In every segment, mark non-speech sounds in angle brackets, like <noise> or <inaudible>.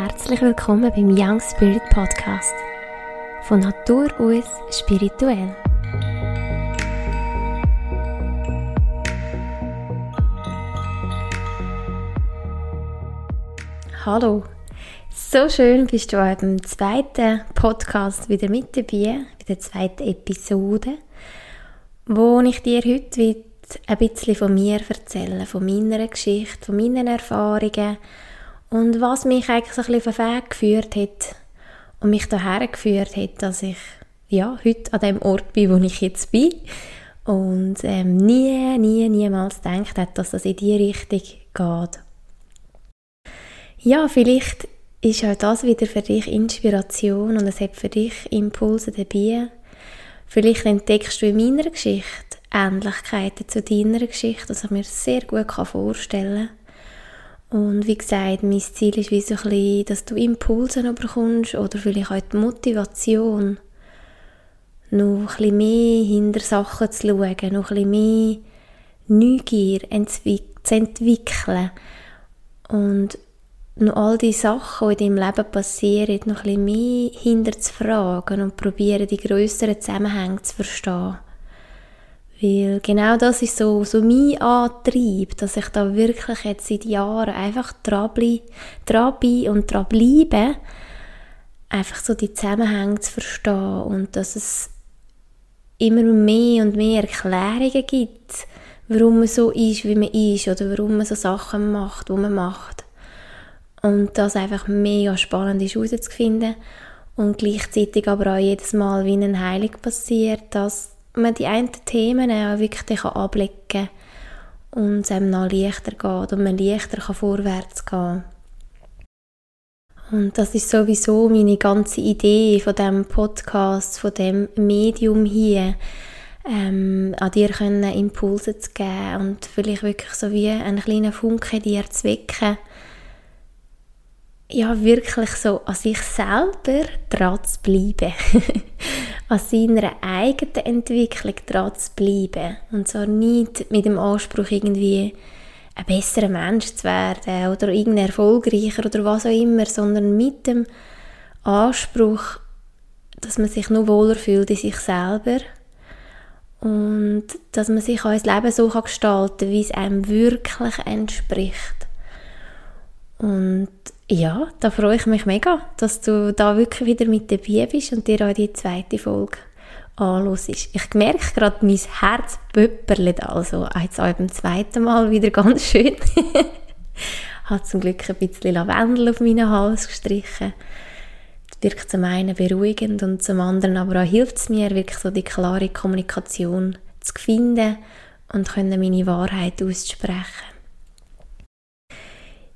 herzlich willkommen beim Young Spirit Podcast. Von Natur aus spirituell. Hallo, so schön bist du auch beim zweiten Podcast wieder mit dabei, bei der zweiten Episode, wo ich dir heute ein bisschen von mir erzähle, von meiner Geschichte, von meinen Erfahrungen und was mich eigentlich so ein bisschen auf den Weg geführt hat und mich daher geführt hat, dass ich ja, heute an dem Ort bin, wo ich jetzt bin und ähm, nie, nie, niemals gedacht habe, dass das in die Richtung geht. Ja, vielleicht ist auch das wieder für dich Inspiration und es hat für dich Impulse dabei. Vielleicht entdeckst du in meiner Geschichte Ähnlichkeiten zu deiner Geschichte, was ich mir sehr gut vorstellen kann. Und wie gesagt, mein Ziel ist wie so ein bisschen, dass du Impulse bekommst oder vielleicht auch die Motivation, noch ein bisschen mehr hinter Sachen zu schauen, noch ein bisschen mehr Neugier zu entwickeln und noch all die Sachen, die in deinem Leben passieren, noch ein bisschen mehr hinter zu fragen und probieren, die größeren Zusammenhänge zu verstehen. Weil genau das ist so, so mein Antrieb, dass ich da wirklich jetzt seit Jahren einfach dran, bin und dran bleibe, einfach so die Zusammenhänge zu verstehen und dass es immer mehr und mehr Erklärungen gibt, warum man so ist, wie man ist oder warum man so Sachen macht, wo man macht. Und das einfach mega spannend ist herauszufinden und gleichzeitig aber auch jedes Mal wie ein Heilig passiert, dass man die einen Themen auch wirklich ablecken kann und es einem noch leichter geht und man leichter kann vorwärts gehen und das ist sowieso meine ganze Idee von dem Podcast, von dem Medium hier, ähm, an dir können Impulse zu geben und vielleicht wirklich so wie einen kleinen Funke dir zu wecken, ja, wirklich so an sich selber dran zu bleiben. <laughs> an seiner eigenen Entwicklung dran zu bleiben. Und zwar nicht mit dem Anspruch, irgendwie ein besserer Mensch zu werden oder irgendwie erfolgreicher oder was auch immer, sondern mit dem Anspruch, dass man sich nur wohler fühlt in sich selber und dass man sich auch das Leben so gestalten kann, wie es einem wirklich entspricht. Und ja, da freue ich mich mega, dass du da wirklich wieder mit dabei bist und dir auch die zweite Folge anhörst. Ich merke gerade, mein Herz pöpperlet also jetzt auch beim zweiten Mal wieder ganz schön. <laughs> Hat zum Glück ein bisschen Lavendel auf meinen Hals gestrichen. Das wirkt zum einen beruhigend und zum anderen aber auch hilft es mir, wirklich so die klare Kommunikation zu finden und meine Wahrheit auszusprechen.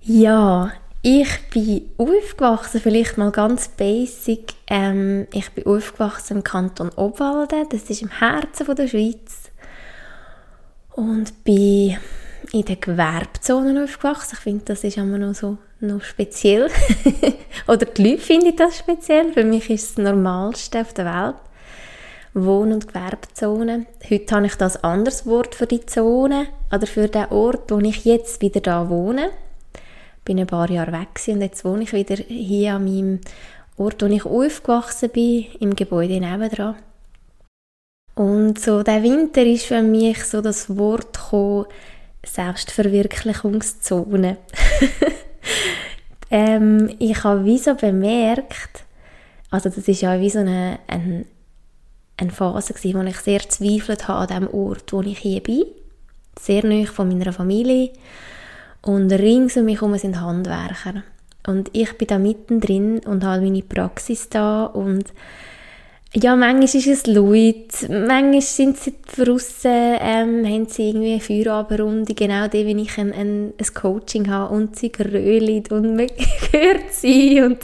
Ja, ich bin aufgewachsen, vielleicht mal ganz basic. Ähm, ich bin aufgewachsen im Kanton Obwalden, das ist im Herzen von der Schweiz. Und bin in den Gewerbzonen aufgewachsen. Ich finde, das ist immer noch so noch speziell. <laughs> Oder die Leute finden das speziell. Für mich ist es das Normalste auf der Welt. Wohn- und Gewerbzonen. Heute habe ich das anderes Wort für die Zone oder für den Ort, wo ich jetzt wieder da wohne bin ein paar Jahre weg und jetzt wohne ich wieder hier an meinem Ort, wo ich aufgewachsen bin, im Gebäude nebenan. Und so der Winter ist für mich so das Wort gekommen, Selbstverwirklichungszone. <laughs> ähm, ich habe wie so bemerkt, also das ist ja wie so eine, eine, eine Phase gewesen, wo ich sehr zweifelt habe an dem Ort, wo ich hier bin. Sehr nahe von meiner Familie und rings um mich herum sind Handwerker. Und ich bin da mittendrin und habe meine Praxis da und ja, manchmal ist es laut, manchmal sind sie draussen, ähm, haben sie irgendwie eine Feierabendrunde, genau die, wie ich ein, ein, ein Coaching habe und sie grölen und man <laughs> hört sie und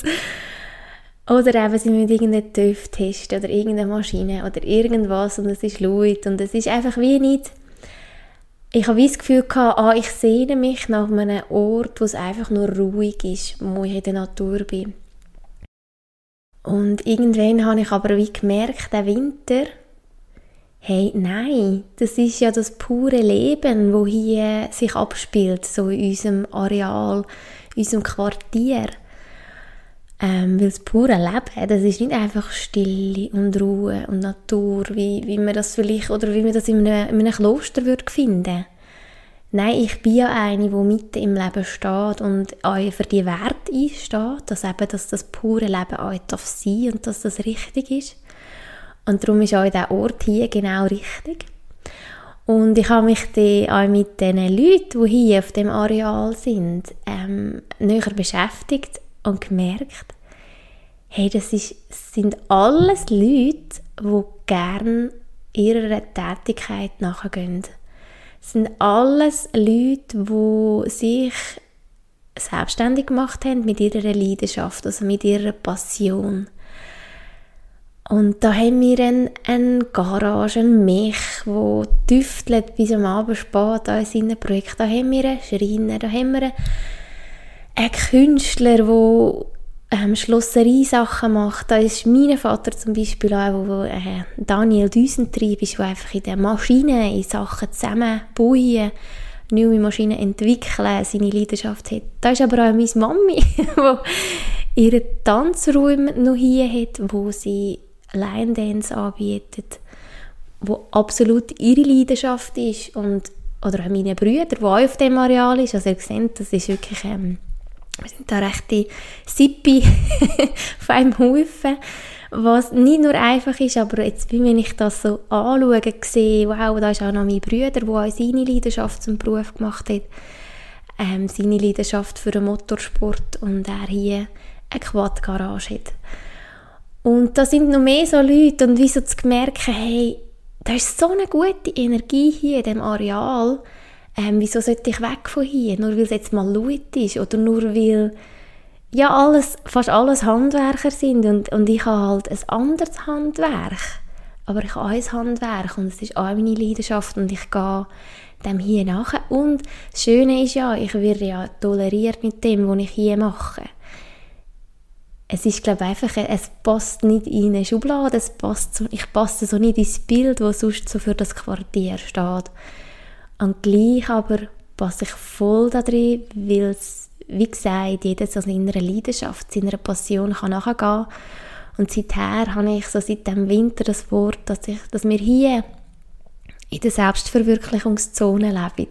oder eben sie müssen irgendeinen TÜV testen oder irgendeine Maschine oder irgendwas und es ist laut und es ist einfach wie nicht ich habe das Gefühl gehabt, ah, ich sehne mich nach einem Ort, wo es einfach nur ruhig ist, wo ich in der Natur bin. Und irgendwann habe ich aber wie gemerkt, der Winter, hey, nein, das ist ja das pure Leben, wo hier sich abspielt, so in unserem Areal, in unserem Quartier. Ähm, weil das pure Leben, das ist nicht einfach Stille und Ruhe und Natur, wie, wie man das vielleicht, oder wie man das in einem, in einem Kloster würde finden Nein, ich bin ja eine, die mitten im Leben steht und auch für die Werte einsteht, dass eben dass das pure Leben auch darf sein und dass das richtig ist. Und darum ist auch dieser Ort hier genau richtig. Und ich habe mich dann auch mit den Leuten, die hier auf dem Areal sind, ähm, näher beschäftigt und gemerkt, hey, das ist, sind alles Leute, die gerne ihrer Tätigkeit nachgehen. Das sind alles Leute, die sich selbstständig gemacht haben mit ihrer Leidenschaft, also mit ihrer Passion. Und da haben wir eine, eine Garage, einen Mech, der tüftelt bis am Abend spät an seinen Projekten. Da haben wir einen Schreiner, da haben wir einen Künstler, der ähm, Schlosserei-Sachen macht. Da ist mein Vater zum Beispiel auch, wo, äh, Daniel Düsentrieb ist, der einfach in den Maschinen, in Sachen zusammenbauen, neue Maschinen entwickeln, seine Leidenschaft hat. Da ist aber auch meine Mami, <laughs> die ihren Tanzraum noch hier hat, wo sie Line Dance anbietet, wo absolut ihre Leidenschaft ist und oder auch meine Brüder, die auch auf dem Areal ist, also ihr seht, das ist wirklich ähm, wir sind da rechte Sippi <laughs> auf einem Haufen, was nicht nur einfach ist, aber jetzt, wenn ich das so anschaue, sehe, wow, da ist auch noch mein Bruder, der auch seine Leidenschaft zum Beruf gemacht hat, ähm, seine Leidenschaft für den Motorsport und er hier eine Quad-Garage hat. Und da sind noch mehr so Leute und wie so zu merken, hey, da ist so eine gute Energie hier in diesem Areal, ähm, wieso sollte ich weg von hier, nur weil es jetzt mal laut ist oder nur weil ja alles, fast alles Handwerker sind und, und ich habe halt ein anderes Handwerk, aber ich habe ein Handwerk und es ist auch meine Leidenschaft und ich gehe dem hier nach und das Schöne ist ja, ich werde ja toleriert mit dem, was ich hier mache. Es ist, glaube ich, einfach, es passt nicht in eine Schublade, es passt so, ich passe so nicht ins Bild, das sonst so für das Quartier steht. Und gleich aber passe ich voll da drin, weil es, wie gesagt, jeder so seiner Leidenschaft, seiner Passion kann nachgehen. Und seither habe ich so seit dem Winter das Wort, dass, ich, dass wir hier in der Selbstverwirklichungszone leben.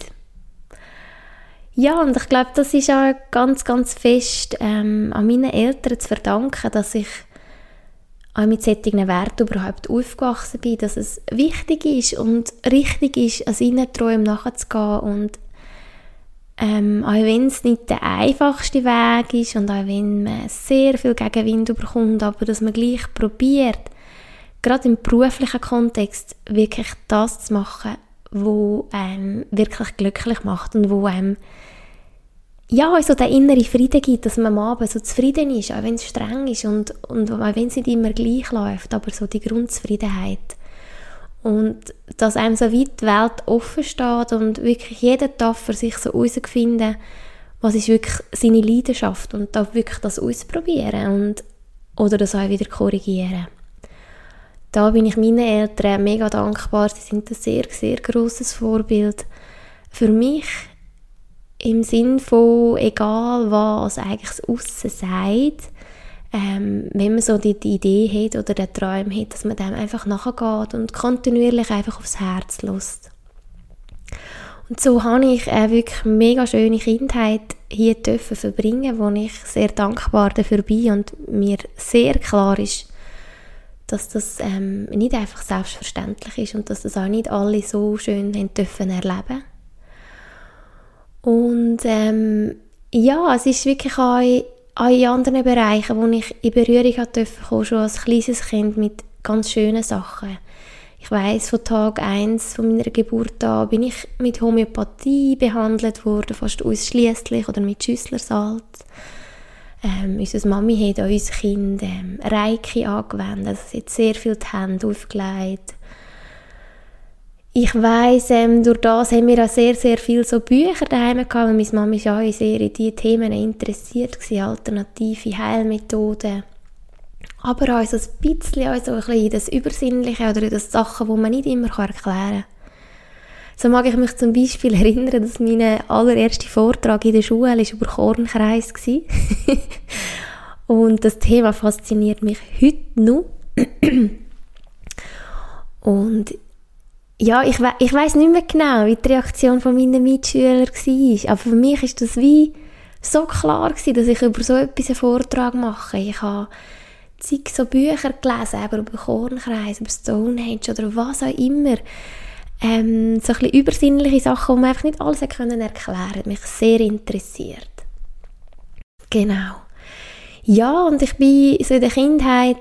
Ja, und ich glaube, das ist auch ganz, ganz fest ähm, an meinen Eltern zu verdanken, dass ich auch mit solchen Werten überhaupt aufgewachsen bin, dass es wichtig ist und richtig ist, an seinen Träumen nachzugehen und ähm, auch wenn es nicht der einfachste Weg ist und auch wenn man sehr viel Gegenwind bekommt, aber dass man gleich probiert, gerade im beruflichen Kontext wirklich das zu machen, wo einem wirklich glücklich macht und wo einem ja, also der innere Frieden gibt, dass man am Abend so zufrieden ist, auch wenn es streng ist und, und auch wenn es nicht immer gleich läuft, aber so die Grundzufriedenheit. Und dass einem so weit die Welt offen steht und wirklich jeder darf für sich so herausfinden, was ist wirklich seine Leidenschaft und darf wirklich das ausprobieren und, oder das auch wieder korrigieren. Da bin ich meinen Eltern mega dankbar, sie sind ein sehr, sehr grosses Vorbild für mich im Sinn von, egal was eigentlich das Aussen sagt, ähm, wenn man so die, die, Idee hat oder den Traum hat, dass man dem einfach nachgeht und kontinuierlich einfach aufs Herz lässt. Und so habe ich eine wirklich mega schöne Kindheit hier dürfen verbringen, wo ich sehr dankbar dafür bin und mir sehr klar ist, dass das ähm, nicht einfach selbstverständlich ist und dass das auch nicht alle so schön haben dürfen erleben und ähm, ja, es ist wirklich auch, auch in anderen Bereichen, wo ich in Berührung durfte, schon als kleines Kind mit ganz schönen Sachen. Ich weiß von Tag 1 von meiner Geburt an bin ich mit Homöopathie behandelt worden, fast ausschließlich oder mit Schüsslersalz. Ähm, unsere Mami hat an uns Kind ähm, Reiki angewendet, also sie hat sehr viel die Hände aufgelegt ich weiss, ähm, durch das haben wir auch sehr, sehr viele so Bücher daheim gehabt, weil meine Mama war auch sehr in diese Themen interessiert, gewesen, alternative Heilmethoden. Aber auch so ein bisschen auch so ein bisschen in das Übersinnliche oder in das Sachen, die man nicht immer erklären kann. So mag ich mich zum Beispiel <laughs> erinnern, dass mein allererster Vortrag in der Schule über Kornkreis war. <laughs> Und das Thema fasziniert mich heute noch. <clears throat> Und ja, ich, we ich weiß nicht mehr genau, wie die Reaktion von meinen Mitschülern war. Aber für mich ist das wie so klar gewesen, dass ich über so etwas einen Vortrag mache. Ich habe zig so Bücher gelesen, über Kornkreis, über Stonehenge oder was auch immer. Ähm, so ein bisschen übersinnliche Sachen, die man einfach nicht alles erklären konnte. mich sehr interessiert. Genau. Ja, und ich bin so in der Kindheit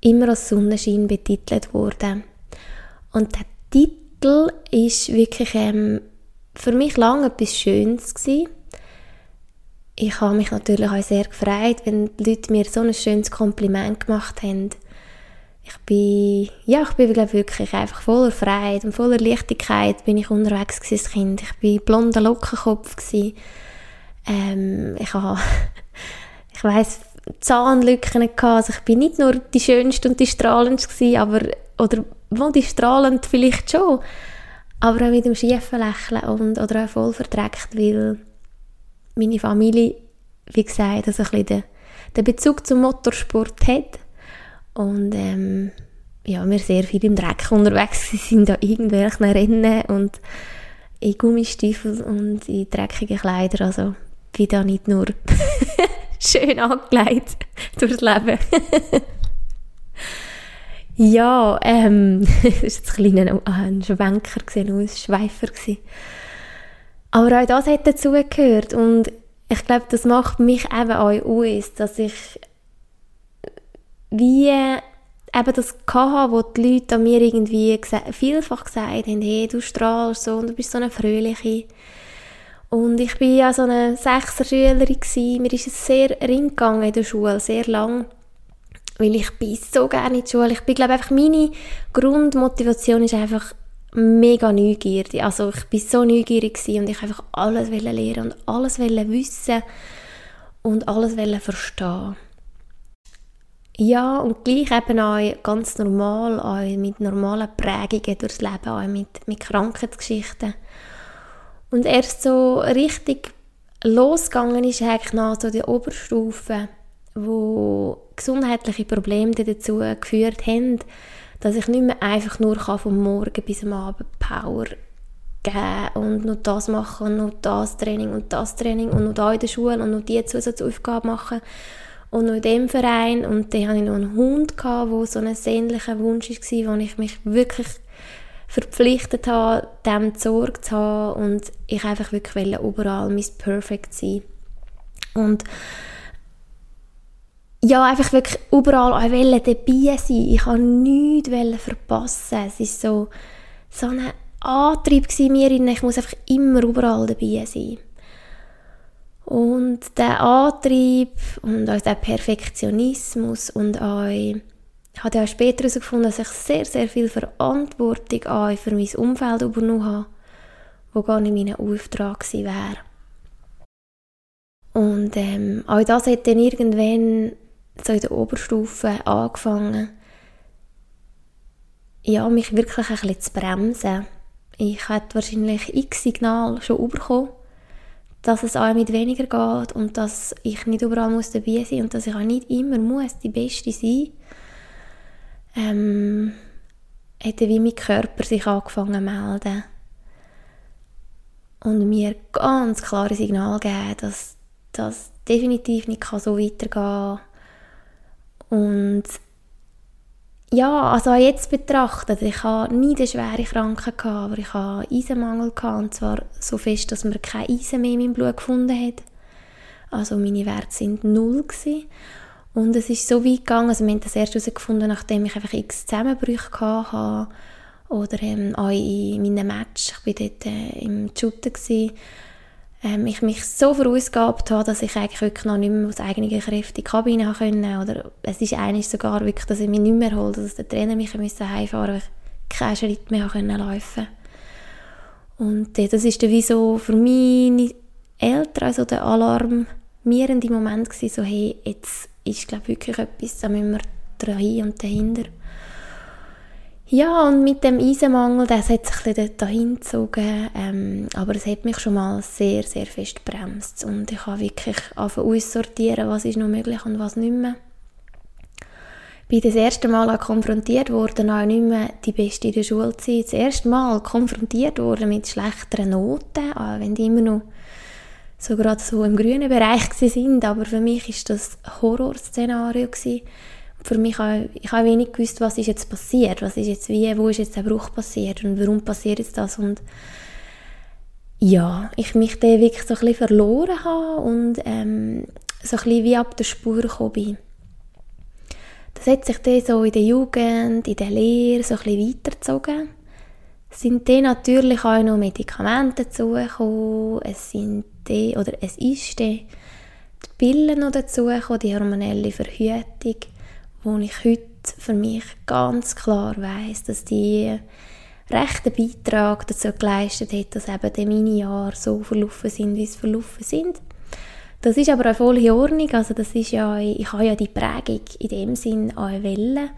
immer als Sonnenschein betitelt worden. Und der Titel ist wirklich ähm, für mich lange etwas Schönes gewesen. Ich habe mich natürlich auch sehr gefreut, wenn die Leute mir so ein schönes Kompliment gemacht haben. Ich bin, ja, ich bin glaube wirklich einfach voller Freiheit und voller Leichtigkeit bin ich unterwegs als Kind. Ich bin blonder Lockenkopf gewesen. Ähm, ich habe, <laughs> ich weiß Zahnlücken gehabt. Also ich bin nicht nur die schönste und die strahlendste gewesen, aber oder wo die strahlend vielleicht schon, aber auch mit dem schiefen Lächeln und oder auch voll verdreckt, weil meine Familie, wie gesagt, also ein den, den Bezug zum Motorsport hat und ähm, ja, wir sehr viel im Dreck unterwegs <laughs> sind, an irgendwelchen Rennen und in Gummistiefeln und in dreckigen Kleidern, also bin da nicht nur <laughs> schön angelegt durchs Leben. <laughs> ja, ähm, <laughs> das war jetzt ein kleiner ein Schwenker, ein Schweifer. Aber auch das hat dazugehört und ich glaube, das macht mich eben auch aus, dass ich wie eben das hatte, wo die Leute an mir irgendwie vielfach gesagt haben, hey, du strahlst so und du bist so eine fröhliche. Und ich war ja so eine Sechser-Schülerin Mir ist es sehr ring in der Schule, sehr lang. Weil ich bin so gerne in der Schule. Ich bin, glaube einfach meine Grundmotivation ist einfach mega neugierig. Also ich bin so neugierig und ich einfach alles lernen und alles wissen und alles verstehen. Ja, und gleich eben auch ganz normal, auch mit normalen Prägungen durchs Leben, auch mit, mit Krankheitsgeschichten. Und erst so richtig losgegangen ist eigentlich nach so der Oberstufe, wo gesundheitliche Probleme dazu geführt haben, dass ich nicht mehr einfach nur vom Morgen bis am Abend Power geben und noch das machen und noch das Training und das Training und noch da in der Schule und noch diese Zusatzaufgabe machen und noch in dem Verein und dann hatte ich noch einen Hund, der so ein sehnlicher Wunsch war, wo ich mich wirklich verpflichtet habe, dem Sorge zu haben und ich einfach wirklich überall mein Perfect sein. Und ja, einfach wirklich überall auch dabei sein. Ich wollte nichts verpassen. Es war so, so ein Antrieb in mir. Ich muss einfach immer überall dabei sein. Und der Antrieb und auch der Perfektionismus und auch ich habe auch später herausgefunden, dass ich sehr, sehr viel Verantwortung auch für mein Umfeld übernommen habe, wo gar nicht mein Auftrag gewesen wäre. Und ähm, auch das hat dann irgendwann so in der Oberstufe angefangen, ja, mich wirklich ein bisschen zu bremsen. Ich hatte wahrscheinlich x Signal schon bekommen, dass es auch mit weniger geht und dass ich nicht überall muss dabei sein muss und dass ich auch nicht immer muss die Beste sein ähm, hat wie mein Körper sich angefangen zu melden und mir ganz klare Signal gegeben, dass das definitiv nicht so weitergehen kann. Und ja, also jetzt betrachtet, ich habe nie eine schwere Krankheit gehabt, aber ich habe Eisenmangel gehabt, und zwar so fest, dass man kein Eisen mehr in meinem Blut gefunden hat. Also meine Werte sind null gewesen. Und es ist so weit gegangen, also wir haben das erst herausgefunden, nachdem ich einfach x Zusammenbrüche hatte oder ähm, auch in meinem Match, ich war dort äh, im Shooten, gewesen, ähm, ich mich so verausgabt habe, dass ich eigentlich wirklich noch nicht mehr aus eigenen Kräften in die Kabine können. Oder es ist eigentlich sogar wirklich, dass ich mich nicht mehr holte, dass der Trainer mich heimfahren musste, weil ich keinen Schritt mehr können laufen Und äh, das ist dann wie so für meine Eltern also der alarmierende Moment gewesen, so hey, jetzt ist glaube wirklich etwas, da müssen wir dran und dahinter. Ja, und mit dem Eisenmangel, das hat sich ein bisschen dahin gezogen, ähm, aber es hat mich schon mal sehr, sehr fest bremst und ich habe wirklich angefangen aussortieren, was ist noch möglich und was nicht mehr. Bin das erste Mal auch konfrontiert worden, auch nicht mehr die Beste in der Schule zu sein. Das erste Mal konfrontiert worden mit schlechteren Noten, auch wenn die immer noch so gerade so im grünen Bereich sind, aber für mich ist das Horrorszenario gewesen für mich auch, ich habe wenig gewusst, was ist jetzt passiert, was ist jetzt wie, wo ist jetzt der Bruch passiert? Und warum passiert jetzt das? Und ja, ich mich dann wirklich so ein bisschen verloren habe und ähm, so ein bisschen wie ab der Spur gekommen bin. Das hat sich dann so in der Jugend, in der Lehre so ein bisschen weitergezogen. Es sind dann natürlich auch noch Medikamente dazugekommen, es sind dann, oder es ist dann die Pillen noch dazugekommen, die hormonelle Verhütung wo ich heute für mich ganz klar weiß, dass die rechten Beitrag dazu geleistet hat, dass eben meine Jahre so verlaufen sind, wie sie verlaufen sind. Das ist aber auch voll in Ordnung, also das ist ja, ich habe ja die Prägung in dem Sinn auch Wellen.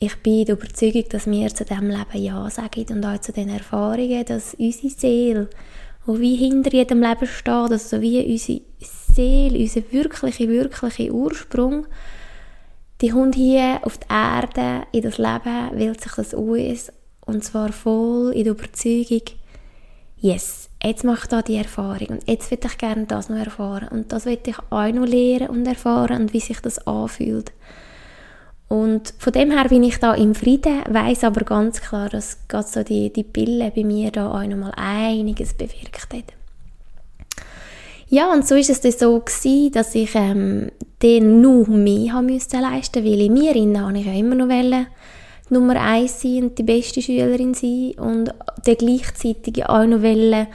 Ich bin der Überzeugung, dass wir zu diesem Leben Ja sagen und auch zu den Erfahrungen, dass unsere Seele, die wie hinter jedem Leben steht, also wie unsere Seele, unser wirklicher, wirklicher Ursprung, die kommt hier auf die Erde, in das Leben, wählt sich das aus und zwar voll in der Überzeugung, yes, jetzt mache ich da die Erfahrung und jetzt würde ich gerne das noch erfahren und das will ich auch noch lernen und erfahren und wie sich das anfühlt. Und von dem her bin ich da im Frieden, weiß aber ganz klar, dass gerade so die, die Pille bei mir da auch noch mal einiges bewirkt hat. Ja, und so ist es dann so gewesen, dass ich ähm, dann noch mehr haben müssen leisten, weil in mir habe ich ja immer noch wollen, Nummer eins sein und die beste Schülerin sein und dann gleichzeitig auch noch wollen,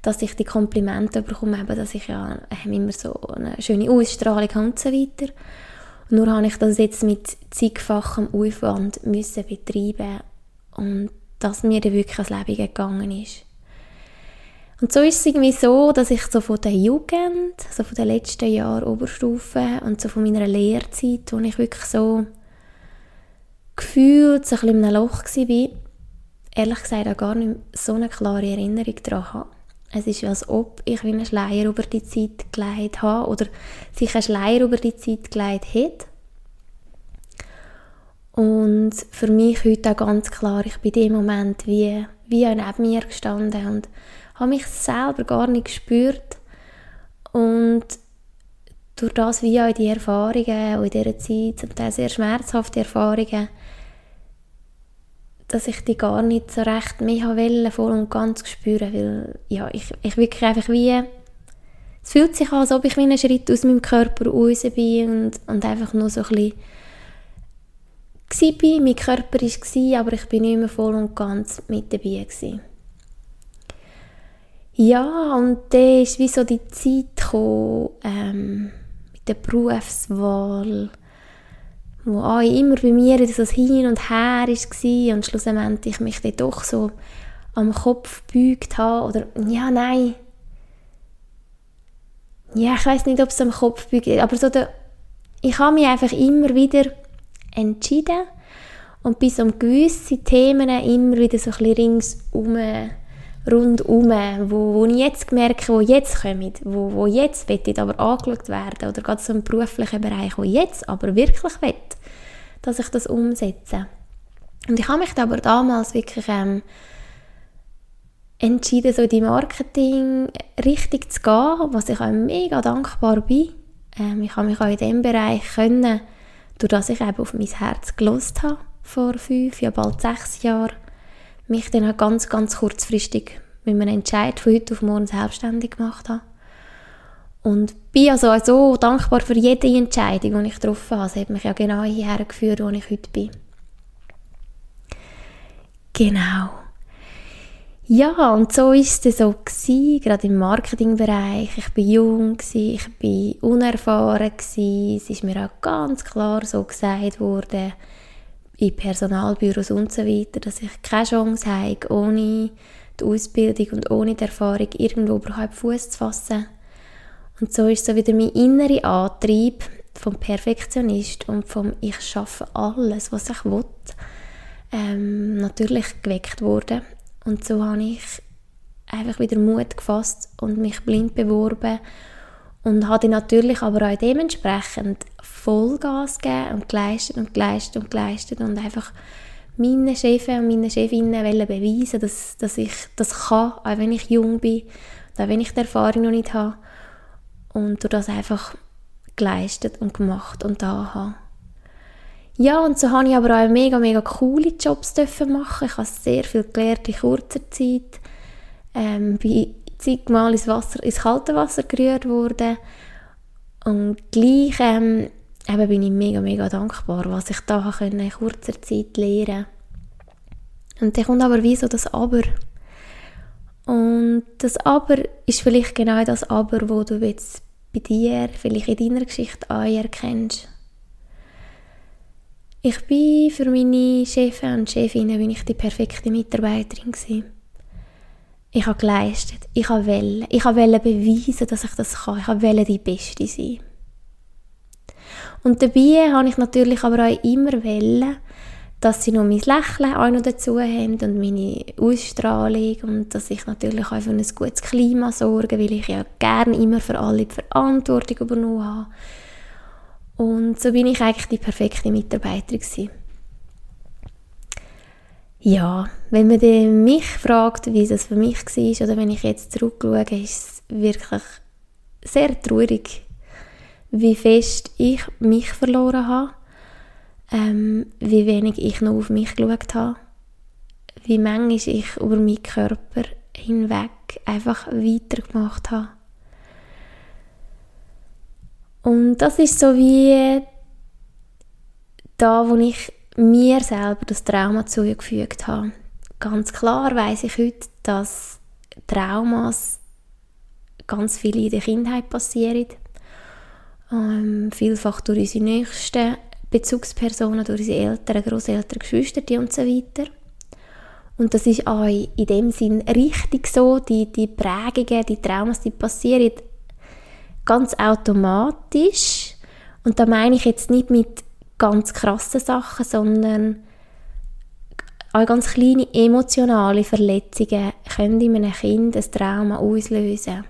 dass ich die Komplimente bekomme, eben, dass ich ja ähm, immer so eine schöne Ausstrahlung habe und so weiter. Nur habe ich das jetzt mit zigfachem Aufwand müssen betreiben und dass mir dann wirklich ans Leben gegangen ist. Und so ist es irgendwie so, dass ich so von der Jugend, so von den letzten Jahren Oberstufe und so von meiner Lehrzeit, wo ich wirklich so gefühlt so ein in einem Loch war, ehrlich gesagt auch gar nicht so eine klare Erinnerung daran habe. Es ist als ob ich wie einen Schleier über die Zeit gelegt habe oder sich ein Schleier über die Zeit gelegt hat. Und für mich heute auch ganz klar, ich bin in dem Moment wie, wie neben mir gestanden und habe mich selber gar nicht gespürt und durch das wie auch in die Erfahrungen und in dieser Zeit, zum Teil sehr schmerzhafte Erfahrungen, dass ich die gar nicht so recht mehr wollte, voll und ganz spüren, weil ja, ich, ich wirklich einfach wie, es fühlt sich an, als ob ich wie einen Schritt aus meinem Körper raus bin und, und einfach nur so ein bisschen war, mein Körper war, aber ich bin nicht mehr voll und ganz mit dabei gewesen. Ja, und dann ist wie so die Zeit gekommen, ähm, mit der Berufswahl, wo auch immer bei mir so Hin und Her war und schlussendlich ich mich dann doch so am Kopf gebeugt habe, oder, ja, nein, ja, ich weiß nicht, ob es am Kopf ist, aber so der, ich habe mich einfach immer wieder entschieden und bis um gewisse Themen immer wieder so ein bisschen ringsum rundum, wo, wo ich jetzt merke, wo jetzt kommen, wo, wo jetzt will aber angeschaut werden oder gerade so im beruflichen Bereich, wo jetzt aber wirklich will, dass ich das umsetze. Und ich habe mich aber damals wirklich ähm, entschieden, so die Marketing richtig zu gehen, was ich auch mega dankbar bin. Ähm, ich habe mich auch in diesem Bereich können, durch das ich eben auf mein Herz gelost habe, vor fünf, ja bald sechs Jahren, mich dann auch ganz, ganz kurzfristig mit einem Entscheid von heute auf morgen selbstständig gemacht habe. Und bin also so dankbar für jede Entscheidung, die ich getroffen habe. Es hat mich ja genau hierher geführt, wo ich heute bin. Genau. Ja, und so ist es so gewesen, gerade im Marketingbereich. Ich bin jung gewesen, ich bin unerfahren gewesen. Es ist mir auch ganz klar so gesagt worden, in Personalbüros und so weiter, dass ich keine Chance habe, ohne die Ausbildung und ohne die Erfahrung irgendwo überhaupt Fuß zu fassen. Und so ist so wieder mein innerer Antrieb vom Perfektionist und vom Ich schaffe alles, was ich will, ähm, natürlich geweckt worden. Und so habe ich einfach wieder Mut gefasst und mich blind beworben und habe natürlich aber auch dementsprechend Vollgas gegeben und geleistet und geleistet und geleistet und einfach meinen Chefs und meinen Chefinnen beweisen, dass, dass ich das kann, auch wenn ich jung bin, auch wenn ich die Erfahrung noch nicht habe und durch das einfach geleistet und gemacht und da habe. Ja, und so habe ich aber auch mega, mega coole Jobs machen. Ich habe sehr viel gelernt in kurzer Zeit. Ähm, bin zigmal ins, Wasser, ins kalte Wasser gerührt worden. Und gleich ähm, eben bin ich mega, mega dankbar, was ich da in kurzer Zeit lernen Und dann kommt aber wie so das Aber. Und das Aber ist vielleicht genau das Aber, wo du jetzt bei dir, vielleicht in deiner Geschichte anerkennst. Ich bin für meine Chefs und Chefinnen bin ich die perfekte Mitarbeiterin gewesen. Ich habe geleistet, ich habe wollen, ich habe beweisen, dass ich das kann, ich habe die Beste sein. Und dabei habe ich natürlich aber auch immer wollen, dass sie noch mein Lächeln auch noch dazu haben und meine Ausstrahlung und dass ich natürlich auch für ein gutes Klima sorge, weil ich ja gerne immer für alle die Verantwortung übernommen habe. Und so bin ich eigentlich die perfekte Mitarbeiterin gewesen. Ja, wenn man mich fragt, wie es für mich war, oder wenn ich jetzt zurückschaue, ist es wirklich sehr traurig, wie fest ich mich verloren habe, ähm, wie wenig ich noch auf mich geschaut habe, wie manchmal ich über meinen Körper hinweg einfach weitergemacht habe. Und das ist so wie da, wo ich mir selber das Trauma zugefügt habe. Ganz klar weiß ich heute, dass Traumas ganz viele in der Kindheit passieren. Ähm, vielfach durch unsere nächsten Bezugspersonen, durch unsere Eltern, Großeltern, Geschwister und so weiter. Und das ist auch in dem Sinn richtig so, die, die Prägungen, die Traumas, die passieren ganz automatisch. Und da meine ich jetzt nicht mit ganz krassen Sachen, sondern auch ganz kleine emotionale Verletzungen können in einem Kind ein Trauma auslösen.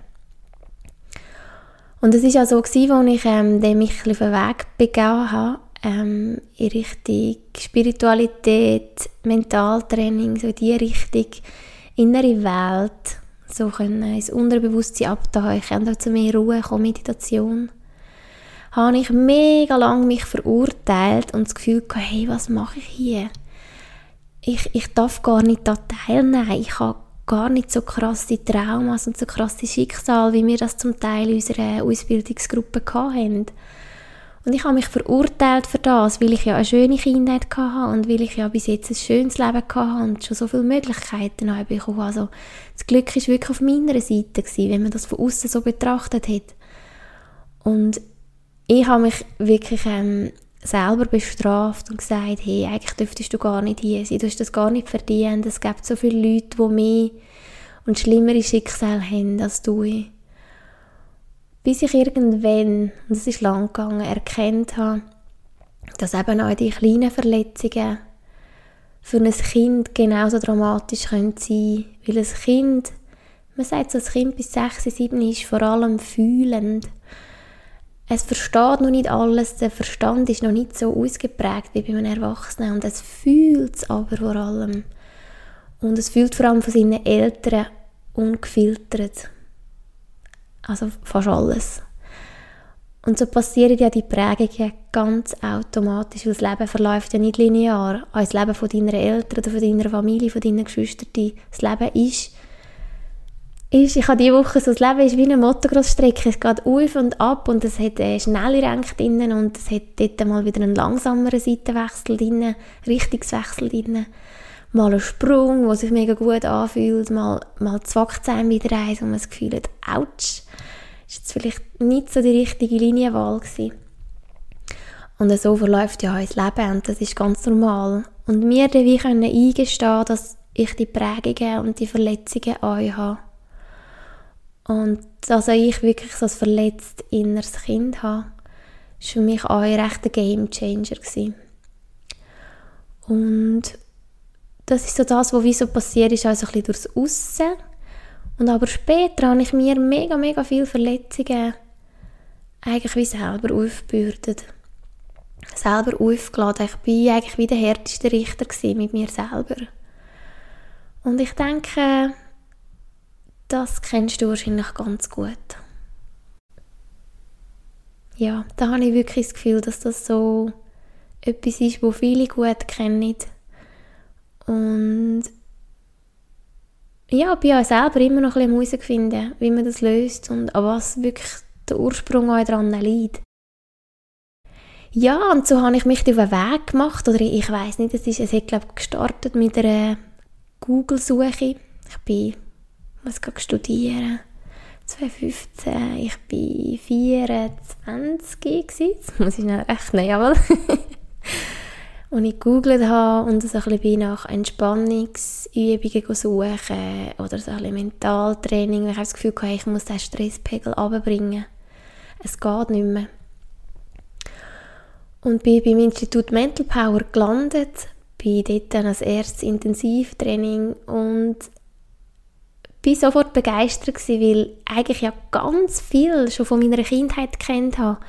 Und es war auch so, als ich ähm, mich auf den Weg begeben habe, ähm, in Richtung Spiritualität, Mentaltraining, so in die Richtung innere Welt, so können ins Unterbewusstsein abtauchen und auch zu mehr Ruhe kommen, Meditation habe ich mega lang mich verurteilt und das Gefühl gehabt, hey, was mache ich hier? Ich, ich darf gar nicht da teilnehmen. Ich habe gar nicht so krasse Traumas und so krasse Schicksal, wie wir das zum Teil in unserer Ausbildungsgruppe hatten. Und ich habe mich verurteilt für das, weil ich ja eine schöne Kindheit hatte und weil ich ja bis jetzt ein schönes Leben hatte und schon so viele Möglichkeiten habe bekommen. Also das Glück war wirklich auf meiner Seite gewesen, wenn man das von außen so betrachtet hat. Und ich habe mich wirklich ähm, selber bestraft und gesagt, hey, eigentlich dürftest du gar nicht hier sein, du hast das gar nicht verdient, es gibt so viele Leute, die mehr und schlimmere Schicksale haben als du. Bis ich irgendwann, und das ist lang gegangen, erkannt habe, dass eben auch die kleinen Verletzungen für ein Kind genauso dramatisch können sein Weil ein Kind, man sagt so, ein Kind bis 6, 7 ist vor allem fühlend es versteht noch nicht alles, der Verstand ist noch nicht so ausgeprägt wie bei einem Erwachsenen und es fühlt es aber vor allem. Und es fühlt vor allem von seinen Eltern ungefiltert. Also fast alles. Und so passieren ja die Prägungen ganz automatisch, weil das Leben verläuft ja nicht linear. Auch das Leben von deinen Eltern oder von deiner Familie, von deinen Geschwistern. Das Leben ist ist, ich habe diese Woche so, das Leben ist wie eine Motocross-Strecke. Es geht auf und ab und es hat äh, schnelle Ränke drin und es hat dort mal wieder einen langsameren Seitenwechsel drin, Richtungswechsel drin. Mal einen Sprung, der sich mega gut anfühlt, mal, mal Zwackzähne wieder eins, wo man das Gefühl hat, ouch, ist jetzt vielleicht nicht so die richtige Linienwahl gewesen. Und so verläuft ja unser Leben und das ist ganz normal. Und wir wie können eingestehen, dass ich die Prägungen und die Verletzungen an habe und also ich wirklich so ein verletztes inneres Kind habe, war für mich auch ein rechter Game Changer. Und das ist so das, was wie so passiert ist, also ein bisschen durchs Aussen. Und aber später habe ich mir mega, mega viele Verletzungen eigentlich wie selber aufgebürdet. Selber aufgeladen. Ich war eigentlich wie der härteste Richter mit mir selber. Und ich denke, das kennst du wahrscheinlich ganz gut. Ja, da habe ich wirklich das Gefühl, dass das so etwas ist, wo viele gut kennen. Und ja, bin auch selber immer noch ein bisschen herausfinden, wie man das löst und an was wirklich der Ursprung auch daran liegt. Ja, und so habe ich mich auf den Weg gemacht, oder ich weiß nicht, es, ist, es hat glaube ich gestartet mit einer Google-Suche. Ich bin, muss studieren, 2015, ich war 24 gewesen, muss ich schnell rechnen, jawohl. <laughs> und ich gegoogelt habe und so ein bisschen nach Entspannungsübungen suchen oder so ein bisschen Mentaltraining, weil ich das Gefühl hatte, ich muss den Stresspegel runterbringen. Es geht nicht mehr. Und bin beim Institut Mental Power gelandet, bin dort dann als erstes Intensivtraining und bin sofort begeistert gewesen, weil eigentlich ja ganz viel schon von meiner Kindheit kennt habe,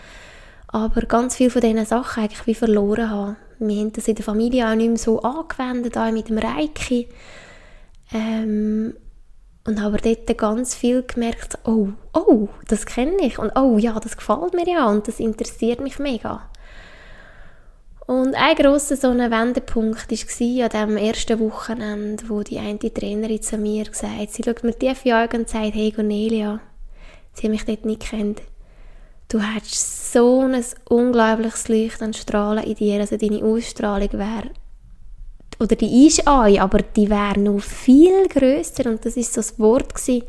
aber ganz viel von diesen Sachen eigentlich wie verloren habe. Wir haben das in der Familie auch nicht mehr so angewendet, auch mit dem Reiki. Ähm, und habe dort ganz viel gemerkt, oh, oh, das kenne ich und oh ja, das gefällt mir ja und das interessiert mich mega. Und ein grosser so ein Wendepunkt war an dem ersten Wochenende, wo die eine Trainerin zu mir gesagt hat, sie schaut mir tief in die Augen und sagt, hey Cornelia, sie hat mich dort nicht kennt. Du hast so ein unglaubliches Licht an Strahlen in dir, also deine Ausstrahlung wäre, oder die ist an, aber die wäre noch viel grösser und das ist so das Wort gewesen,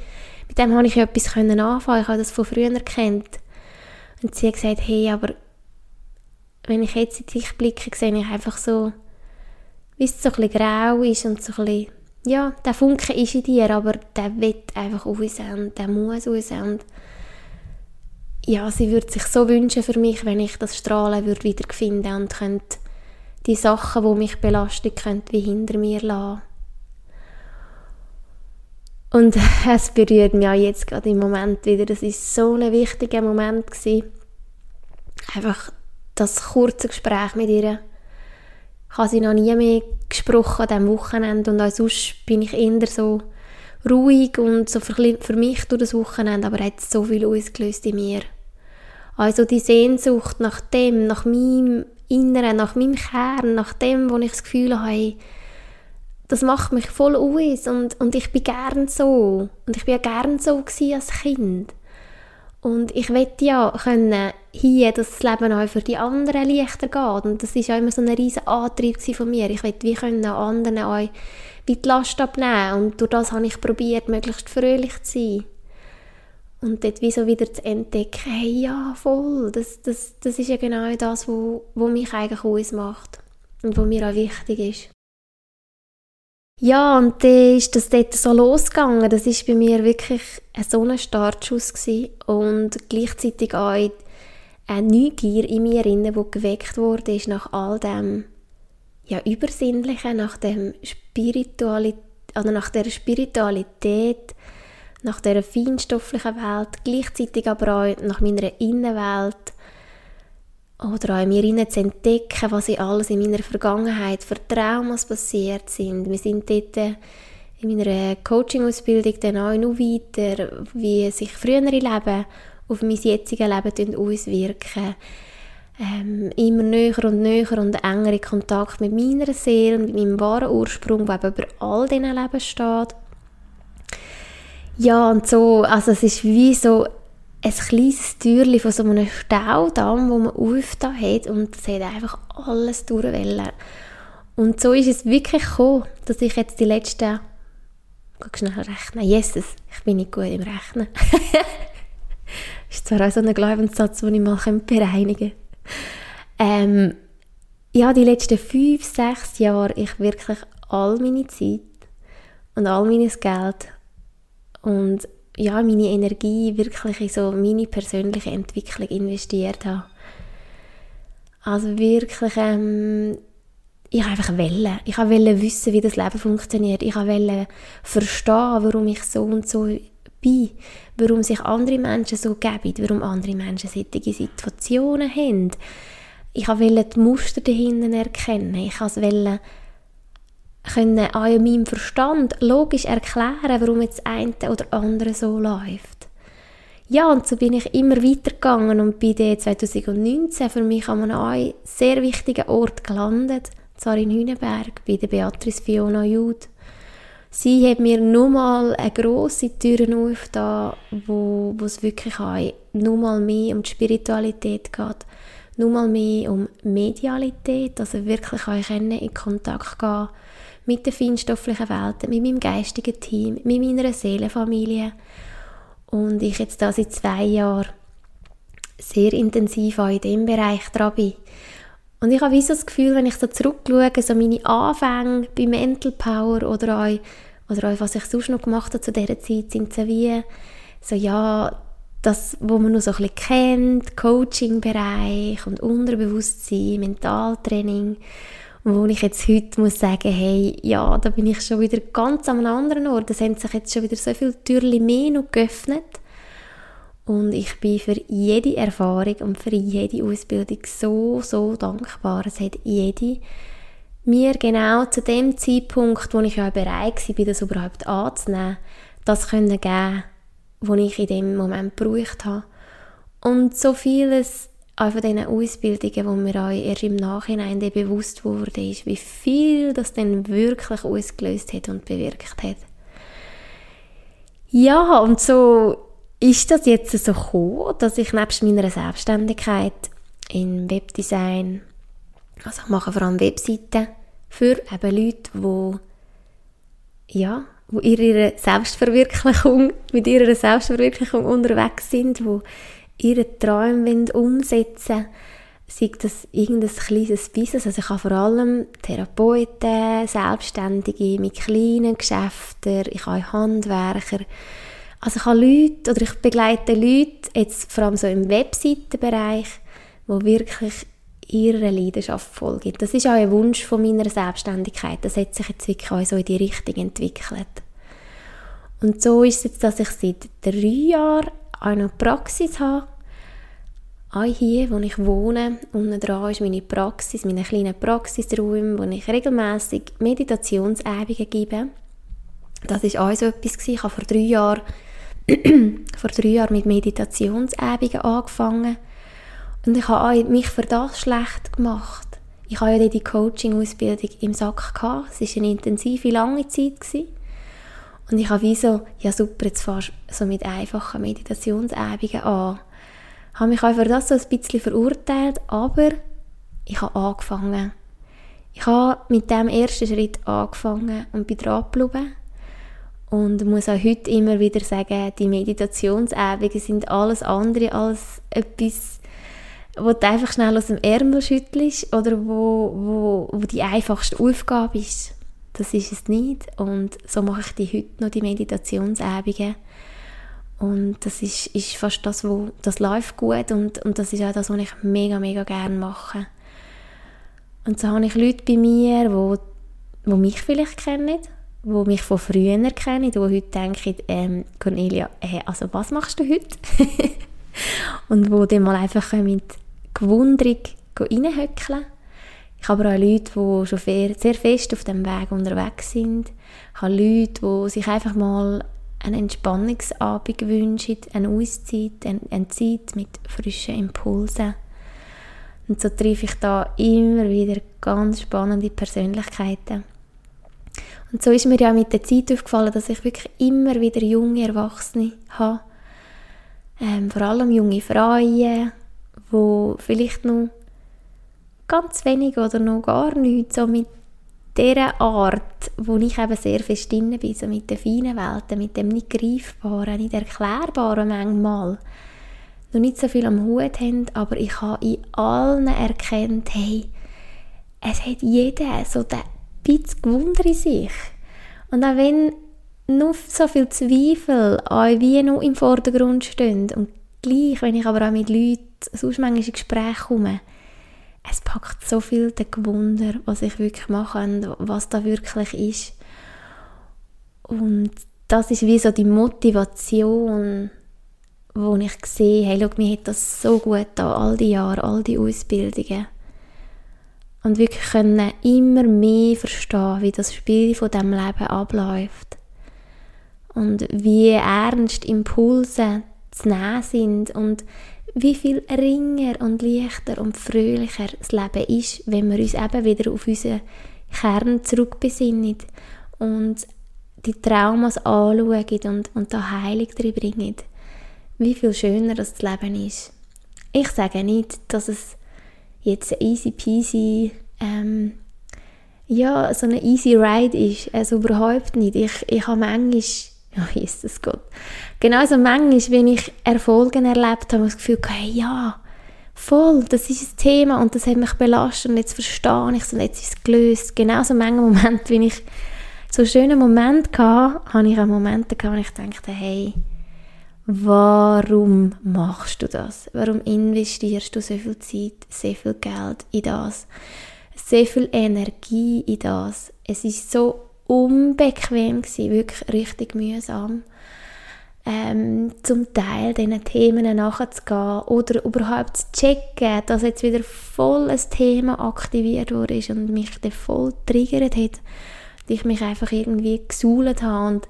mit dem habe ich etwas anfangen ich habe das von früher erkannt. Und sie hat gesagt, hey, aber wenn ich jetzt in dich blicke, sehe ich einfach so, wie es so ein bisschen grau ist und so ein bisschen, ja, der Funke ist in dir, aber der will einfach raus und der muss raus und ja, sie würde sich so wünschen für mich, wenn ich das Strahlen würde wieder finden und könnte die Sachen, die mich belasten, könnte wie hinter mir lassen. Und <laughs> es berührt mich auch jetzt gerade im Moment wieder. Das ist so ein wichtiger Moment gewesen. Einfach das kurze Gespräch mit ihr. Ich habe sie noch nie mehr gesprochen an diesem Wochenende und auch sonst bin ich eher so ruhig und so für, mich durch das Wochenende, aber hat so viel ausgelöst in mir. Also die Sehnsucht nach dem, nach meinem Inneren, nach meinem Kern, nach dem, wo ich das Gefühl habe, das macht mich voll aus und, und ich bin gern so. Und ich bin ja gern so als Kind. Und ich möchte ja können hier, dass das Leben auch für die anderen leichter geht. Und das ist ja immer so ein riesen Antrieb von mir. Ich möchte wie können anderen wie die Last abnehmen. Und durch das habe ich probiert, möglichst fröhlich zu sein. Und dort wie so wieder zu entdecken, hey, ja, voll, das, das, das ist ja genau das, was wo, wo mich eigentlich ausmacht. Und was mir auch wichtig ist. Ja, und dann ist das dort so losgegangen. Das ist bei mir wirklich so ein Startschuss gewesen. und gleichzeitig auch eine Neugier in mir drin, die geweckt wurde, ist nach all dem ja, Übersinnlichen, nach dem Spiritualität, oder nach der Spiritualität, nach der feinstofflichen Welt, gleichzeitig aber auch nach meiner Innenwelt oder auch in mir zu entdecken, was ich alles in meiner Vergangenheit für Traumas passiert sind. Wir sind dort in meiner Coaching-Ausbildung dann auch noch weiter, wie sich frühere Leben auf mein jetziges Leben auswirken. Ähm, immer näher und näher und enger in Kontakt mit meiner Seele und mit meinem wahren Ursprung, der über all diesen Leben steht. Ja, und so, also es ist wie so ein kleines Türchen von so einem Staudamm, wo man aufgetan hat und es hat einfach alles durchwellen. Und so ist es wirklich gekommen, dass ich jetzt die letzten, ich schnell rechnen, Jesus, ich bin nicht gut im Rechnen. <laughs> ist zwar auch so ein Glaubenssatz, den ich mal bereinigen könnte. Ähm, ja, die letzten fünf, sechs Jahre ich wirklich all meine Zeit und all mein Geld und ja, meine Energie wirklich in so meine persönliche Entwicklung investiert habe. Also wirklich, ähm, ich einfach wollte. Ich wollte wissen, wie das Leben funktioniert. Ich wollte verstehen, warum ich so und so bin. Warum sich andere Menschen so geben. Warum andere Menschen solche Situationen haben. Ich wollte die Muster dahinter erkennen. Ich wollte können auch in meinem Verstand logisch erklären, warum jetzt eine oder andere so läuft. Ja, und so bin ich immer weitergegangen und bin dann 2019 für mich an einem sehr wichtigen Ort gelandet, zwar in Hünenberg, bei der Beatrice Fiona Jude. Sie hat mir nochmal eine grosse Tür aufgetan, wo, wo es wirklich auch nochmal mehr um die Spiritualität geht, nochmal mehr um Medialität, also wirklich auch in Kontakt gehen mit der feinstofflichen Welt, mit meinem geistigen Team, mit meiner Seelenfamilie. Und ich jetzt da seit zwei Jahren sehr intensiv auch in diesem Bereich dran bin. Und ich habe wie so das Gefühl, wenn ich so zurückschaue, so meine Anfänge bei Mental Power oder auch, oder auch was ich sonst noch gemacht habe zu dieser Zeit, sind so wie, so ja, das, wo man noch so ein bisschen kennt, Coaching-Bereich und Unterbewusstsein, Mentaltraining wo ich jetzt heute muss sagen, hey, ja, da bin ich schon wieder ganz an einem anderen Ort. Es haben sich jetzt schon wieder so viele Türen mehr noch geöffnet. Und ich bin für jede Erfahrung und für jede Ausbildung so, so dankbar. Es hat jede mir genau zu dem Zeitpunkt, wo ich ja bereit war, das überhaupt anzunehmen, das können geben, was ich in dem Moment gebraucht habe. Und so vieles auch von diesen Ausbildungen, wo mir auch erst im Nachhinein bewusst wurde, ist, wie viel das dann wirklich ausgelöst hat und bewirkt hat. Ja, und so ist das jetzt so gekommen, dass ich nebst meiner Selbstständigkeit in Webdesign, also ich mache vor allem Webseiten für eben Leute, die ja, wo ihre Selbstverwirklichung, mit ihrer Selbstverwirklichung unterwegs sind, die ihre Träume umsetzen sei das irgendein kleines Business. Also ich habe vor allem Therapeuten, Selbstständige mit kleinen Geschäften, ich habe Handwerker. Also ich habe Leute, oder ich begleite Leute, jetzt vor allem so im Webseitenbereich, wo wirklich ihrer Leidenschaft folgen. Das ist auch ein Wunsch von meiner Selbstständigkeit. Das hat sich jetzt wirklich auch so in die Richtung entwickelt. Und so ist es jetzt, dass ich seit drei Jahren auch noch Praxis habe auch hier, wo ich wohne, unten dran ist meine Praxis, meine kleine Praxisräume, wo ich regelmäßig Meditationsübungen gebe. Das ist auch so etwas Ich habe vor drei Jahren, <clears throat> vor drei Jahren mit Meditationsübungen angefangen und ich habe mich für das schlecht gemacht. Ich habe ja die Coaching-Ausbildung im Sack gehabt. Es war eine intensive, lange Zeit gewesen. Und ich habe wie so, ja super, jetzt fast so mit einfachen Meditationsübungen an habe mich auch für das so ein bisschen verurteilt, aber ich habe angefangen. Ich habe mit dem ersten Schritt angefangen und bin dran geblieben. Und muss auch heute immer wieder sagen, die Meditationsübungen sind alles andere als etwas, wo du einfach schnell aus dem Ärmel schüttelst oder wo, wo, wo die einfachste Aufgabe ist. Das ist es nicht. Und so mache ich die heute noch, die Meditationsübungen. Und das ist, ist fast das, wo das läuft gut und, und das ist auch das, was ich mega, mega gerne mache. Und so habe ich Leute bei mir, wo, wo mich vielleicht kennen, wo mich von früher kennen, die heute denken, ähm, Cornelia, hey, also was machst du heute? <laughs> und wo dann mal einfach mit Gewunderung reinhöckeln. Ich habe aber auch Leute, die schon sehr fest auf dem Weg unterwegs sind. Ich habe Leute, die sich einfach mal einen Entspannungsabend wünschen, eine Auszeit, eine, eine Zeit mit frischen Impulsen. Und so treffe ich da immer wieder ganz spannende Persönlichkeiten. Und so ist mir ja mit der Zeit aufgefallen, dass ich wirklich immer wieder junge Erwachsene habe. Ähm, vor allem junge Frauen, die vielleicht noch ganz wenig oder noch gar nichts so mit dieser Art, wo ich eben sehr fest drin bin, so mit den feinen Welten, mit dem nicht greifbaren, nicht erklärbaren manchmal, noch nicht so viel am Hut haben, aber ich habe in allen erkannt, hey, es hat jeder so ein bisschen Gewunder in sich. Und auch wenn nur so viel Zweifel auch wie noch im Vordergrund stehen und gleich, wenn ich aber auch mit Leuten sonst manchmal in Gespräche komme, es packt so viel der Gewunder, was ich wirklich mache und was da wirklich ist. Und das ist wie so die Motivation, wo ich sehe, hey, schau, mir hat das so gut da all die Jahre, all die Ausbildungen. Und wirklich können immer mehr verstehen, wie das Spiel von dem Leben abläuft. Und wie ernst Impulse zu nehmen sind und wie viel ringer und leichter und fröhlicher das Leben ist, wenn wir uns eben wieder auf unseren Kern zurückbesinnen und die Traumas anschauen und, und da Heilung drin bringen, wie viel schöner das Leben ist. Ich sage nicht, dass es jetzt easy peasy ähm, ja, so eine easy ride ist. Also überhaupt nicht. Ich, ich habe manchmal, <laughs> oh, Jesus Gott, genauso manchmal, wenn ich Erfolge erlebt habe, das Gefühl, hey, ja, voll, das ist ein Thema und das hat mich belastet und jetzt verstehe ich es und jetzt ist es gelöst. Genauso manche Momente, wenn ich so schöne Momente hatte, habe ich auch Momente gehabt, wo ich dachte, hey, warum machst du das? Warum investierst du so viel Zeit, so viel Geld in das? So viel Energie in das? Es ist so unbequem gewesen, wirklich richtig mühsam. Ähm, zum Teil diesen Themen nachzugehen oder überhaupt zu checken, dass jetzt wieder voll ein Thema aktiviert wurde und mich dann voll triggert hat ich mich einfach irgendwie gesuhlt habe und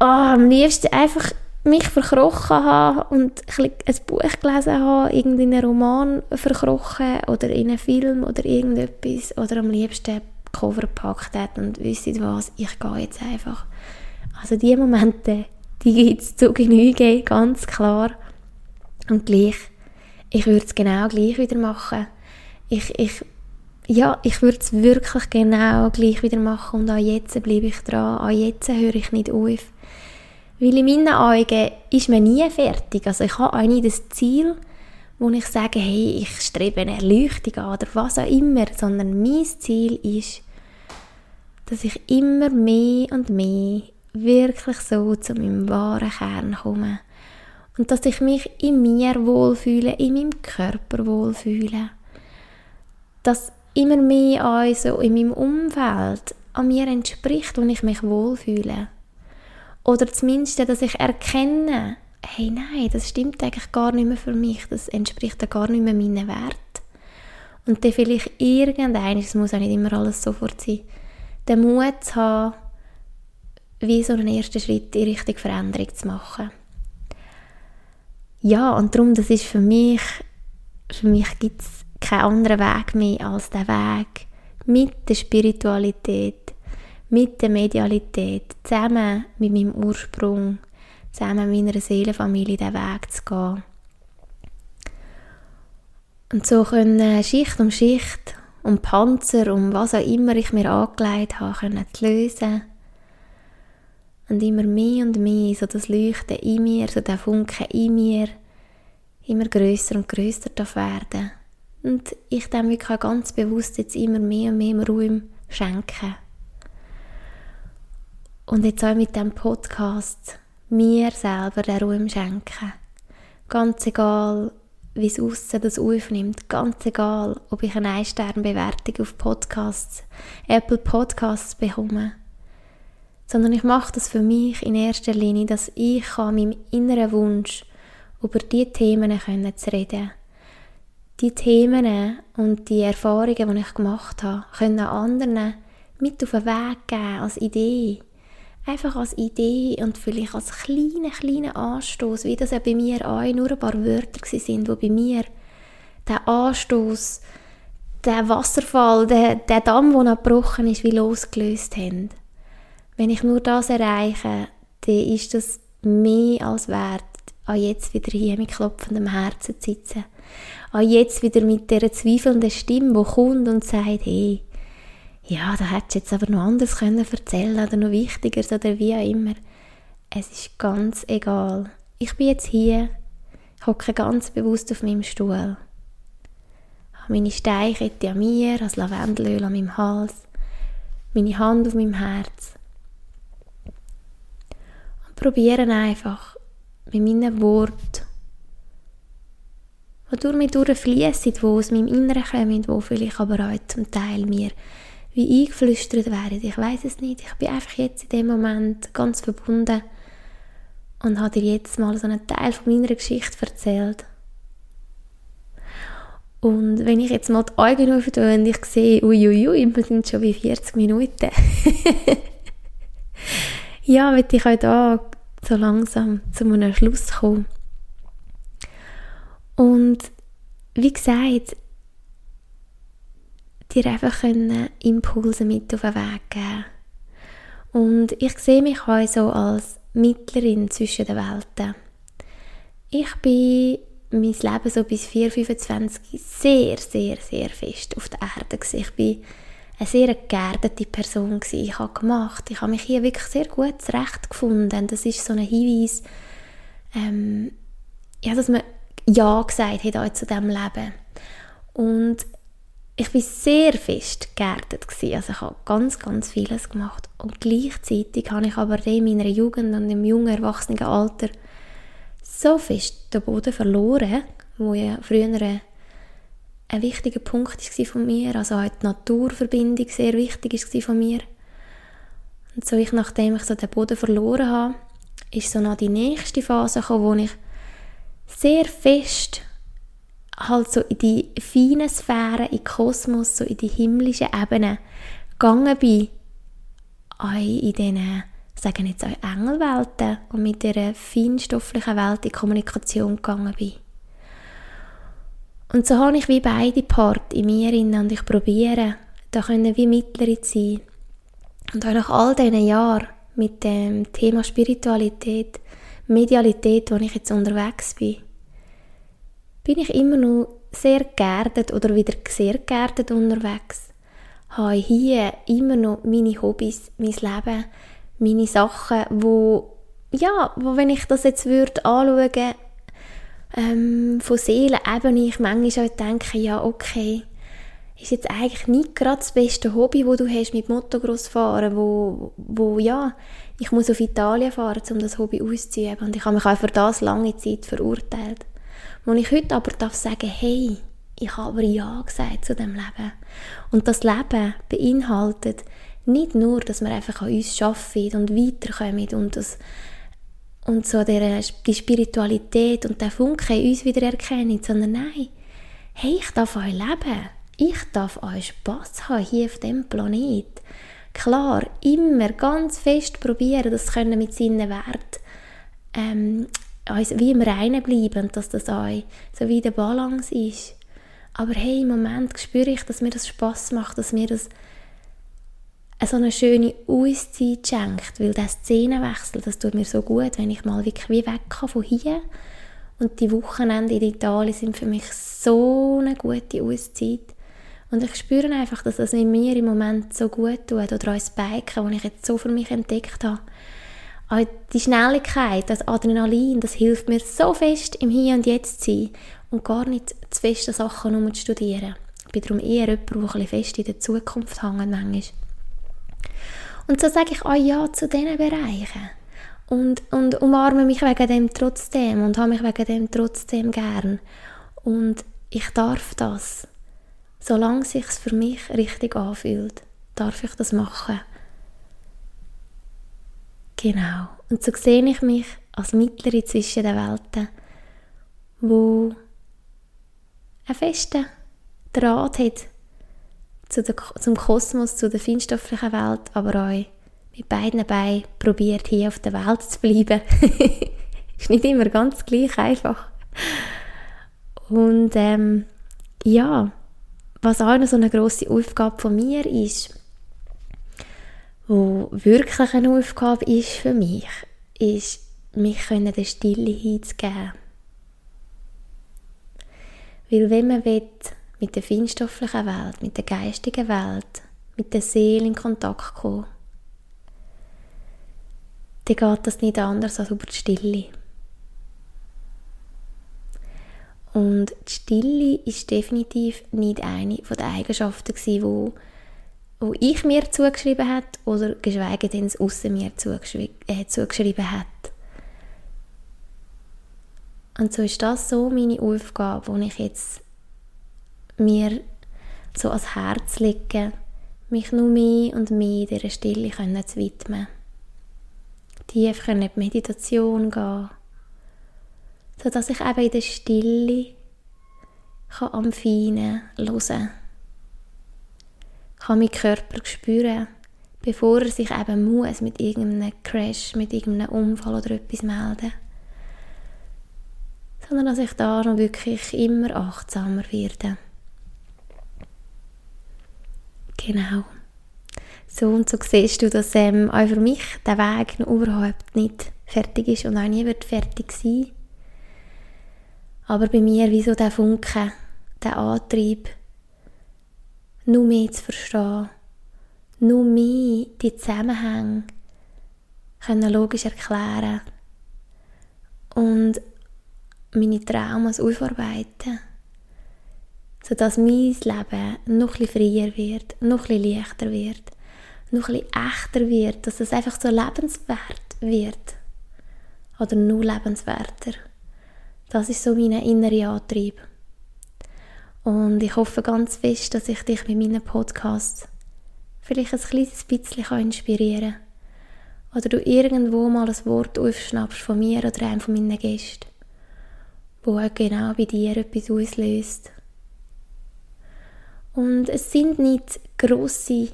oh, am liebsten einfach mich verkrochen habe und ein, ein Buch gelesen habe, irgendeinen Roman verkrochen oder in einen Film oder irgendetwas oder am liebsten Cover gepackt hat und wisst was, ich gehe jetzt einfach. Also diese Momente, die gibt es zu Genüge, ganz klar. Und gleich, ich würde es genau gleich wieder machen. Ich, ich ja, ich würde es wirklich genau gleich wieder machen und auch jetzt bleibe ich dran, auch jetzt höre ich nicht auf. Weil in meinen Augen ist man nie fertig. Also ich habe auch nicht das Ziel, wo ich sage, hey, ich strebe eine Erleuchtung an oder was auch immer, sondern mein Ziel ist, dass ich immer mehr und mehr wirklich so zu meinem wahren Kern komme. Und dass ich mich in mir wohlfühle, in meinem Körper wohlfühle. Dass immer mehr an so in meinem Umfeld an mir entspricht, wo ich mich wohlfühle. Oder zumindest, dass ich erkenne, hey, nein, das stimmt eigentlich gar nicht mehr für mich, das entspricht ja gar nicht mehr meinen Wert. Und dann vielleicht irgendein, es muss auch nicht immer alles sofort sein, den Mut zu haben, wie so einen ersten Schritt in Richtung Veränderung zu machen. Ja, und darum, das ist für mich, für mich gibt es keinen anderen Weg mehr als der Weg mit der Spiritualität, mit der Medialität, zusammen mit meinem Ursprung, zusammen mit meiner Seelenfamilie den Weg zu gehen. Und so können Schicht um Schicht, um Panzer, um was auch immer ich mir angelegt habe, können lösen. Und immer mehr und mehr so das Leuchten in mir, so der Funken in mir, immer größer und größer werden und ich dem wirklich ganz bewusst jetzt immer mehr und mehr Ruhe schenken. Und jetzt auch mit dem Podcast mir selber den Ruhe schenken. Ganz egal, wie es aussen das aufnimmt. Ganz egal, ob ich eine Ein-Stern-Bewertung auf Podcasts, Apple Podcasts bekomme. Sondern ich mache das für mich in erster Linie, dass ich an meinem inneren Wunsch über diese Themen zu reden die Themen und die Erfahrungen, die ich gemacht habe, können anderen mit auf den Weg geben als Idee. Einfach als Idee und vielleicht als kleiner, kleiner Anstoß, wie das ja bei mir auch nur ein paar Wörter sind, wo bei mir der Anstoß, der Wasserfall, der, der Damm, der abgebrochen ist, wie losgelöst haben. Wenn ich nur das erreiche, dann ist das mehr als wert, auch jetzt wieder hier mit klopfendem Herzen zu sitzen auch jetzt wieder mit der zweifelnden Stimme, die kommt und sagt, hey, ja, da hättest du jetzt aber noch anders können erzählen oder noch wichtiger oder wie auch immer. Es ist ganz egal. Ich bin jetzt hier, hocke ganz bewusst auf meinem Stuhl, habe meine Steinkette an mir, das Lavendelöl an meinem Hals, meine Hand auf meinem Herz und probiere einfach mit meinen Worten die durch mich durchfließen, die aus meinem Inneren kommen, die vielleicht aber auch zum Teil mir wie eingeflüstert werden. Ich weiß es nicht. Ich bin einfach jetzt in dem Moment ganz verbunden und habe dir jetzt mal so einen Teil von meiner Geschichte erzählt. Und wenn ich jetzt mal die Augen öffne und ich sehe, uiuiui, wir sind schon bei 40 Minuten. <laughs> ja, möchte ich auch so langsam zu einem Schluss kommen. Und wie gesagt, dir einfach können Impulse mit auf den Weg geben. Und ich sehe mich auch so als Mittlerin zwischen den Welten. Ich bin mein Leben so bis 4, 25 sehr, sehr, sehr fest auf der Erde. Ich bin eine sehr geerdete Person gewesen. Ich habe gemacht, ich habe mich hier wirklich sehr gut zurechtgefunden. Das ist so ein Hinweis, ähm, ja, dass man Ja gesagt hat zu diesem Leben. Und ich war sehr fest geerdet gewesen. Also ich habe ganz, ganz vieles gemacht. Und gleichzeitig habe ich aber in meiner Jugend und im jungen Erwachsenenalter so fest den Boden verloren, wo ja früher ein, wichtiger Punkt war von mir, also auch die Naturverbindung sehr wichtig war von mir. Und so ich, nachdem ich so den Boden verloren habe, ist so noch die nächste Phase gekommen, wo ich sehr fest halt so in die feinen Sphären, in den Kosmos, so in die himmlischen Ebenen gegangen bin, auch in diesen, sagen jetzt auch Engelwelten und mit dieser feinstofflichen Welt in Kommunikation gegangen bin. Und so habe ich wie beide Part in mir und ich probiere, da können wie Mittlerin sein. Und auch nach all diesen Jahren mit dem Thema Spiritualität, Medialität, wo ich jetzt unterwegs bin, bin ich immer noch sehr geerdet oder wieder sehr geerdet unterwegs. Habe hier immer noch meine Hobbys, mein Leben, meine Sachen, wo, ja, wo wenn ich das jetzt würde anschauen, ähm, von Seelenebene, ich manchmal auch denke, ja, okay, ist jetzt eigentlich nicht gerade das beste Hobby, wo du hast mit Motocross fahren, wo, wo ja, ich muss auf Italien fahren, um das Hobby auszuüben und ich habe mich auch für das lange Zeit verurteilt. Wo ich heute aber darf sagen, hey, ich habe Ja gesagt zu dem Leben. Und das Leben beinhaltet nicht nur, dass wir einfach an uns arbeiten und weiterkommen und das und so der, die Spiritualität und der Funke in uns wieder erkennen, sondern nein, hey, ich darf euch leben. Ich darf euch Spass haben hier auf dem Planet. Klar, immer ganz fest probieren, das können mit seinen Wert ähm, wie im Reinen bleiben, dass das auch so wie der Balance ist. Aber hey, im Moment spüre ich, dass mir das Spaß macht, dass mir das so eine schöne Auszeit schenkt, weil der Szenenwechsel, das tut mir so gut, wenn ich mal wirklich wie weg kann von hier und die Wochenende in Italien sind für mich so eine gute Auszeit und ich spüre einfach, dass das mit mir im Moment so gut tut oder als Biken, das ich jetzt so für mich entdeckt habe, auch die Schnelligkeit, das Adrenalin, das hilft mir so fest im Hier und Jetzt zu sein und gar nicht zu feste Sachen nur zu studieren. Ich bin darum eher jemand, der ein fest in der Zukunft hängt manchmal. Und so sage ich auch Ja zu diesen Bereichen. Und, und umarme mich wegen dem trotzdem und habe mich wegen dem trotzdem gern. Und ich darf das. Solange es sich für mich richtig anfühlt, darf ich das machen. Genau. Und so sehe ich mich als Mittlerin zwischen den Welten, wo einen festen Draht hat zu der, zum Kosmos, zu der feinstofflichen Welt, aber auch mit beiden Beinen probiert, hier auf der Welt zu bleiben. <laughs> ist nicht immer ganz gleich einfach. Und ähm, ja, was auch noch so eine grosse Aufgabe von mir ist, wo wirklich eine Aufgabe ist für mich, ist, mich können der Stille hinzugeben. Weil wenn man will, mit der feinstofflichen Welt, mit der geistigen Welt, mit der Seele in Kontakt kommen, dann geht das nicht anders als über die Stille. Und die Stille ist definitiv nicht eine der Eigenschaften, die wo ich mir zugeschrieben hat oder geschweige denn es aussen mir äh, zugeschrieben hat. Und so ist das so meine Aufgabe, wo ich jetzt mir so ans Herz lege, mich nur mehr und mehr dieser Stille können zu widmen. Tief in die Meditation gehen, sodass ich eben in der Stille kann am Feinen hören kann meinen Körper spüren, bevor er sich eben muss mit irgendeinem Crash, mit irgendeinem Unfall oder etwas melden. Sondern dass ich da noch wirklich immer achtsamer werde. Genau. So und so siehst du, dass ähm, auch für mich der Weg noch überhaupt nicht fertig ist und auch nie wird fertig sein. Aber bei mir wie so der Funke, der Antrieb, nur mehr zu verstehen, nur mehr die Zusammenhänge können logisch erklären und meine Traumas aufarbeiten sodass mein Leben noch ein freier wird, noch ein leichter wird, noch ein echter wird, dass es einfach so lebenswert wird. Oder nur lebenswerter. Das ist so mein innerer Antrieb. Und ich hoffe ganz fest, dass ich dich mit meinen Podcasts vielleicht ein kleines bisschen inspirieren kann. Oder du irgendwo mal ein Wort aufschnappst von mir oder einem von meinen Gästen, wo genau bei dir etwas auslöst und es sind nicht grosse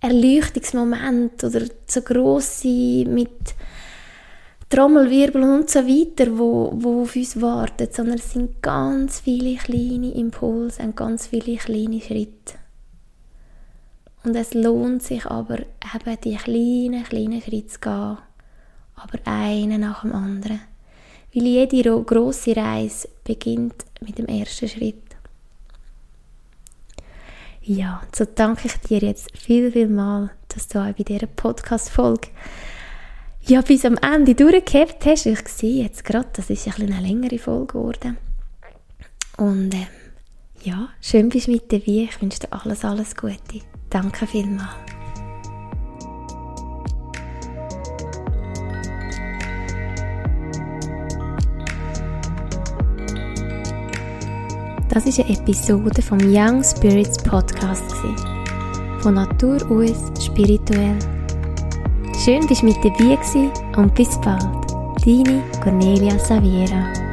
Erleuchtungsmomente oder so grosse mit Trommelwirbel und so weiter, wo, wo auf uns warten, sondern es sind ganz viele kleine Impulse und ganz viele kleine Schritte. Und es lohnt sich aber eben die kleinen, kleinen Schritte zu gehen, aber einen nach dem anderen. Weil jede grosse Reise beginnt mit dem ersten Schritt. Ja, so danke ich dir jetzt viel, viel mal, dass du auch bei dieser Podcast-Folge ja, bis am Ende durchgehabt hast. Ich sehe jetzt gerade, das ist ein eine längere Folge geworden. Und ähm, ja, schön bist du mit dabei. Ich wünsche dir alles, alles Gute. Danke vielmals. Das ist eine Episode vom Young Spirits Podcast. Von Natur aus spirituell. Schön, dass du mit dabei und bis bald. Deine Cornelia Saviera.